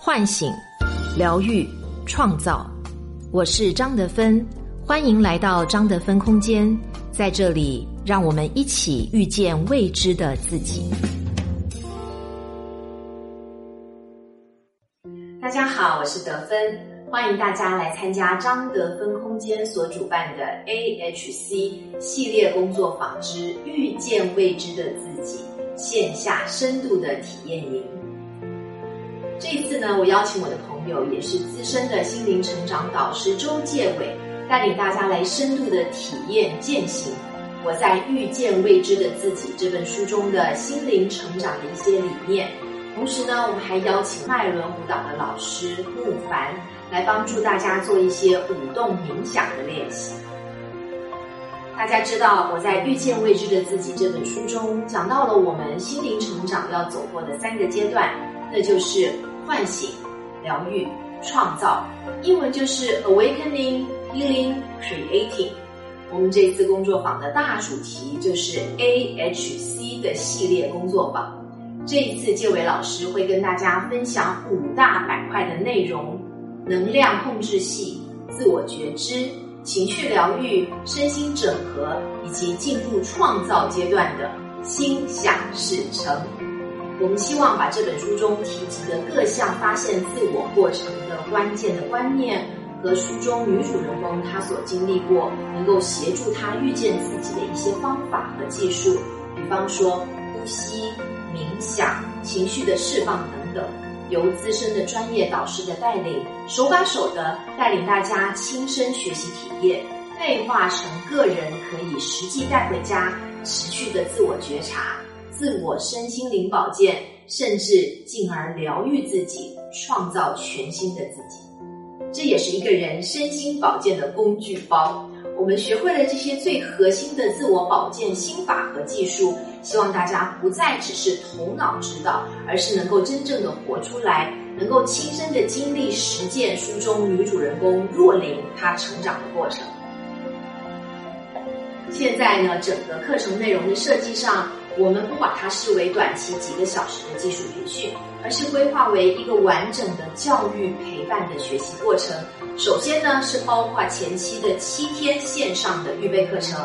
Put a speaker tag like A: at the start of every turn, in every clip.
A: 唤醒、疗愈、创造。我是张德芬，欢迎来到张德芬空间。在这里，让我们一起遇见未知的自己。大家好，我是德芬，欢迎大家来参加张德芬空间所主办的 AHC 系列工作坊之“遇见未知的自己”线下深度的体验营。这一次呢，我邀请我的朋友，也是资深的心灵成长导师周介伟，带领大家来深度的体验践行我在《遇见未知的自己》这本书中的心灵成长的一些理念。同时呢，我们还邀请脉轮舞蹈的老师木凡来帮助大家做一些舞动冥想的练习。大家知道，我在《遇见未知的自己》这本书中讲到了我们心灵成长要走过的三个阶段，那就是唤醒、疗愈、创造。英文就是 awakening、healing、creating。我们这次工作坊的大主题就是 AHC 的系列工作坊。这一次，介伟老师会跟大家分享五大板块的内容：能量控制系、自我觉知。情绪疗愈、身心整合，以及进入创造阶段的心想事成。我们希望把这本书中提及的各项发现自我过程的关键的观念，和书中女主人公她所经历过，能够协助她遇见自己的一些方法和技术，比方说呼吸、冥想、情绪的释放等等。由资深的专业导师的带领，手把手的带领大家亲身学习体验，内化成个人可以实际带回家，持续的自我觉察、自我身心灵保健，甚至进而疗愈自己，创造全新的自己。这也是一个人身心保健的工具包。我们学会了这些最核心的自我保健心法和技术。希望大家不再只是头脑知道，而是能够真正的活出来，能够亲身的经历实践书中女主人公若琳她成长的过程。现在呢，整个课程内容的设计上，我们不把它视为短期几个小时的技术培训，而是规划为一个完整的教育陪伴的学习过程。首先呢，是包括前期的七天线上的预备课程。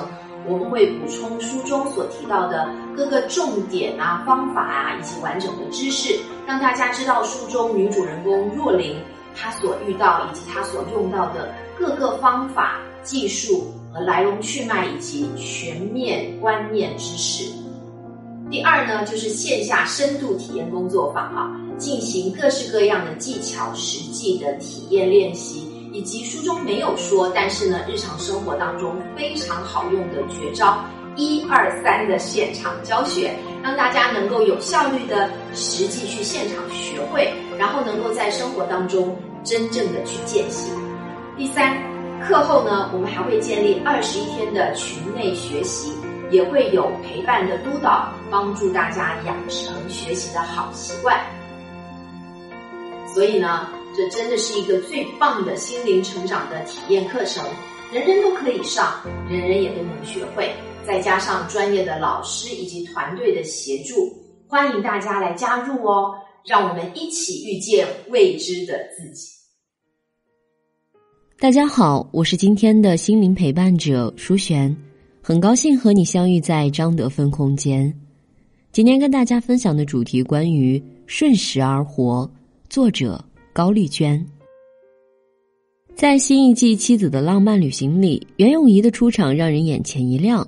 A: 我们会补充书中所提到的各个重点啊、方法啊，以及完整的知识，让大家知道书中女主人公若琳她所遇到以及她所用到的各个方法、技术和来龙去脉以及全面观念知识。第二呢，就是线下深度体验工作坊啊，进行各式各样的技巧、实际的体验练习。以及书中没有说，但是呢，日常生活当中非常好用的绝招，一二三的现场教学，让大家能够有效率的实际去现场学会，然后能够在生活当中真正的去践行。第三，课后呢，我们还会建立二十一天的群内学习，也会有陪伴的督导，帮助大家养成学习的好习惯。所以呢。这真的是一个最棒的心灵成长的体验课程，人人都可以上，人人也都能学会。再加上专业的老师以及团队的协助，欢迎大家来加入哦！让我们一起遇见未知的自己。
B: 大家好，我是今天的心灵陪伴者舒璇，很高兴和你相遇在张德芬空间。今天跟大家分享的主题关于顺时而活，作者。高丽娟在新一季《妻子的浪漫旅行》里，袁咏仪的出场让人眼前一亮。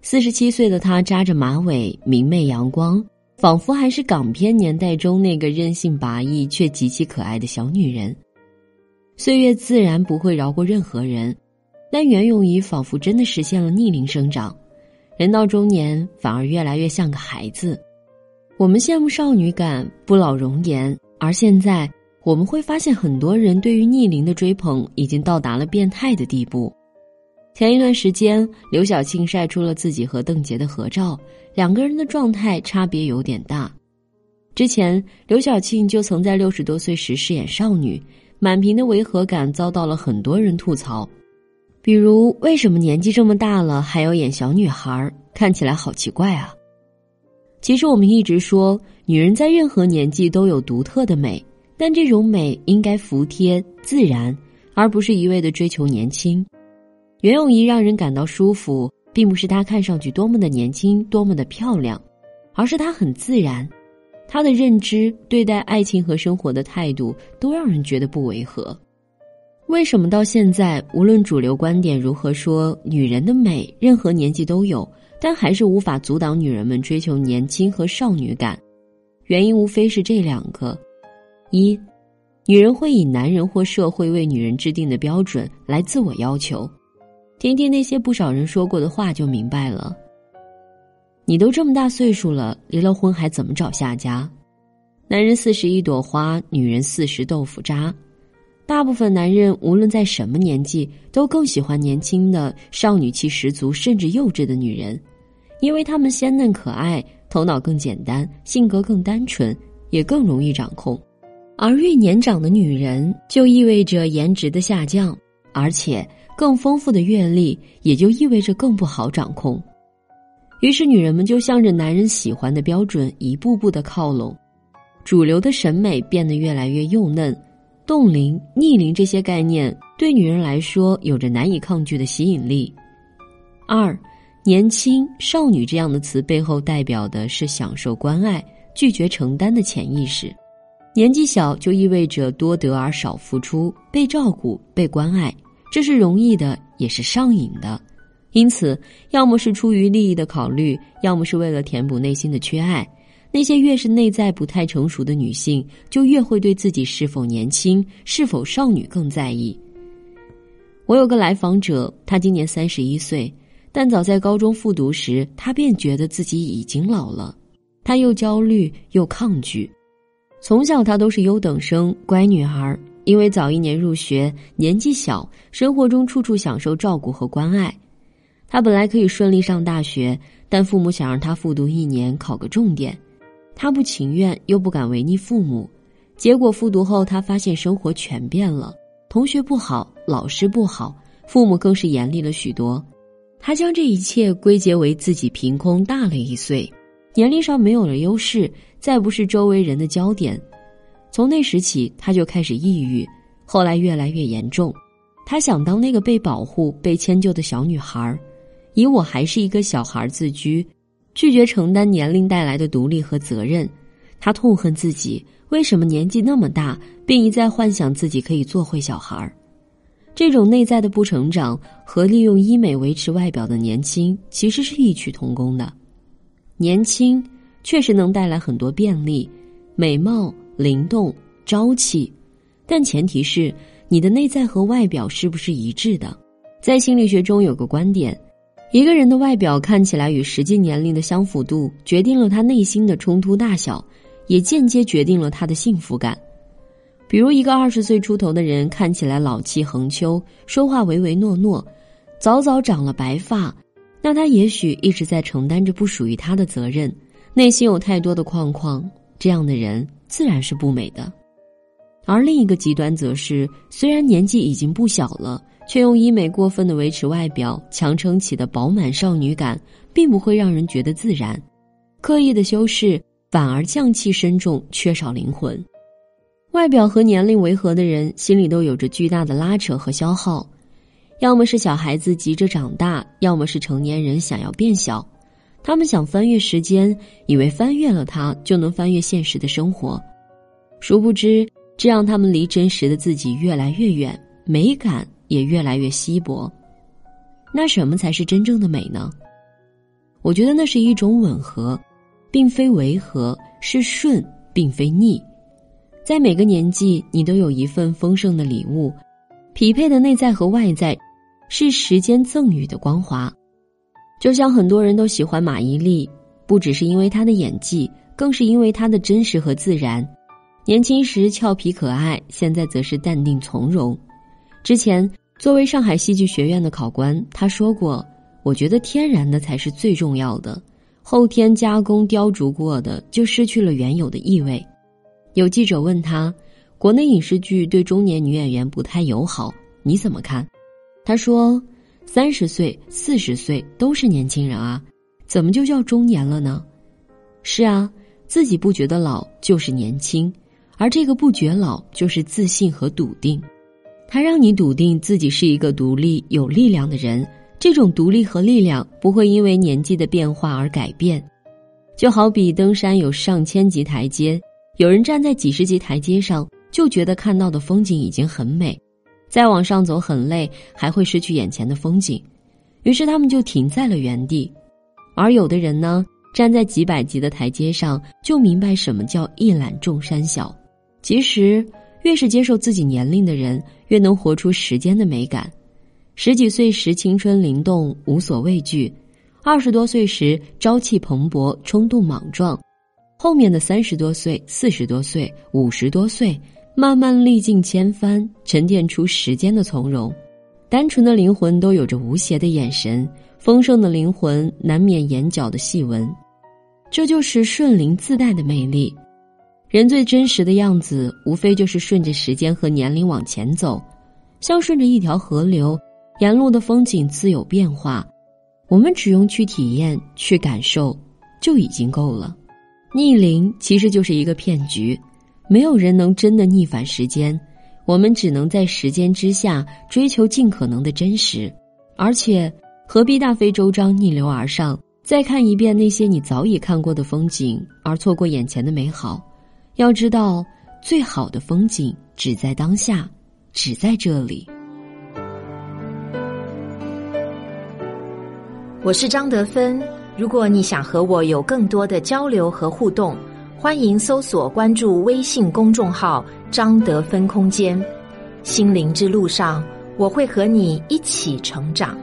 B: 四十七岁的她扎着马尾，明媚阳光，仿佛还是港片年代中那个任性拔意却极其可爱的小女人。岁月自然不会饶过任何人，但袁咏仪仿佛真的实现了逆龄生长，人到中年反而越来越像个孩子。我们羡慕少女感、不老容颜，而现在。我们会发现，很多人对于逆龄的追捧已经到达了变态的地步。前一段时间，刘晓庆晒出了自己和邓婕的合照，两个人的状态差别有点大。之前，刘晓庆就曾在六十多岁时饰演少女，满屏的违和感遭到了很多人吐槽，比如为什么年纪这么大了还要演小女孩，看起来好奇怪啊。其实我们一直说，女人在任何年纪都有独特的美。但这种美应该服帖自然，而不是一味的追求年轻。袁咏仪让人感到舒服，并不是她看上去多么的年轻、多么的漂亮，而是她很自然。她的认知、对待爱情和生活的态度，都让人觉得不违和。为什么到现在，无论主流观点如何说，女人的美任何年纪都有，但还是无法阻挡女人们追求年轻和少女感？原因无非是这两个：一，女人会以男人或社会为女人制定的标准来自我要求。听听那些不少人说过的话，就明白了。你都这么大岁数了，离了婚还怎么找下家？男人四十一朵花，女人四十豆腐渣。大部分男人无论在什么年纪，都更喜欢年轻的、少女气十足甚至幼稚的女人，因为她们鲜嫩可爱，头脑更简单，性格更单纯，也更容易掌控。而越年长的女人，就意味着颜值的下降，而且更丰富的阅历也就意味着更不好掌控。于是，女人们就向着男人喜欢的标准一步步的靠拢，主流的审美变得越来越幼嫩。冻龄、逆龄这些概念对女人来说有着难以抗拒的吸引力。二，年轻、少女这样的词背后代表的是享受关爱、拒绝承担的潜意识。年纪小就意味着多得而少付出，被照顾、被关爱，这是容易的，也是上瘾的。因此，要么是出于利益的考虑，要么是为了填补内心的缺爱。那些越是内在不太成熟的女性，就越会对自己是否年轻、是否少女更在意。我有个来访者，她今年三十一岁，但早在高中复读时，她便觉得自己已经老了。她又焦虑又抗拒。从小她都是优等生、乖女孩，因为早一年入学，年纪小，生活中处处享受照顾和关爱。她本来可以顺利上大学，但父母想让她复读一年，考个重点。他不情愿，又不敢违逆父母，结果复读后，他发现生活全变了。同学不好，老师不好，父母更是严厉了许多。他将这一切归结为自己凭空大了一岁，年龄上没有了优势，再不是周围人的焦点。从那时起，他就开始抑郁，后来越来越严重。他想当那个被保护、被迁就的小女孩，以我还是一个小孩自居。拒绝承担年龄带来的独立和责任，他痛恨自己为什么年纪那么大，并一再幻想自己可以做回小孩儿。这种内在的不成长和利用医美维持外表的年轻其实是异曲同工的。年轻确实能带来很多便利、美貌、灵动、朝气，但前提是你的内在和外表是不是一致的。在心理学中有个观点。一个人的外表看起来与实际年龄的相符度，决定了他内心的冲突大小，也间接决定了他的幸福感。比如，一个二十岁出头的人看起来老气横秋，说话唯唯诺诺，早早长了白发，那他也许一直在承担着不属于他的责任，内心有太多的框框。这样的人自然是不美的。而另一个极端则是，虽然年纪已经不小了。却用医美过分的维持外表，强撑起的饱满少女感，并不会让人觉得自然。刻意的修饰反而匠气深重，缺少灵魂。外表和年龄违和的人，心里都有着巨大的拉扯和消耗。要么是小孩子急着长大，要么是成年人想要变小。他们想翻越时间，以为翻越了它就能翻越现实的生活，殊不知这让他们离真实的自己越来越远，美感。也越来越稀薄，那什么才是真正的美呢？我觉得那是一种吻合，并非违和，是顺，并非逆。在每个年纪，你都有一份丰盛的礼物，匹配的内在和外在，是时间赠予的光华。就像很多人都喜欢马伊琍，不只是因为她的演技，更是因为她的真实和自然。年轻时俏皮可爱，现在则是淡定从容。之前作为上海戏剧学院的考官，他说过：“我觉得天然的才是最重要的，后天加工雕琢过的就失去了原有的意味。”有记者问他：“国内影视剧对中年女演员不太友好，你怎么看？”他说：“三十岁、四十岁都是年轻人啊，怎么就叫中年了呢？”是啊，自己不觉得老就是年轻，而这个不觉老就是自信和笃定，它让你笃定自己是一个独立有力量的人。这种独立和力量不会因为年纪的变化而改变，就好比登山有上千级台阶，有人站在几十级台阶上就觉得看到的风景已经很美，再往上走很累，还会失去眼前的风景，于是他们就停在了原地。而有的人呢，站在几百级的台阶上，就明白什么叫一览众山小。其实，越是接受自己年龄的人，越能活出时间的美感。十几岁时青春灵动，无所畏惧；二十多岁时朝气蓬勃，冲动莽撞；后面的三十多岁、四十多岁、五十多岁，慢慢历尽千帆，沉淀出时间的从容。单纯的灵魂都有着无邪的眼神，丰盛的灵魂难免眼角的细纹。这就是顺灵自带的魅力。人最真实的样子，无非就是顺着时间和年龄往前走，像顺着一条河流。沿路的风景自有变化，我们只用去体验、去感受，就已经够了。逆龄其实就是一个骗局，没有人能真的逆反时间，我们只能在时间之下追求尽可能的真实。而且，何必大费周章逆流而上，再看一遍那些你早已看过的风景，而错过眼前的美好？要知道，最好的风景只在当下，只在这里。
A: 我是张德芬。如果你想和我有更多的交流和互动，欢迎搜索关注微信公众号“张德芬空间”。心灵之路上，我会和你一起成长。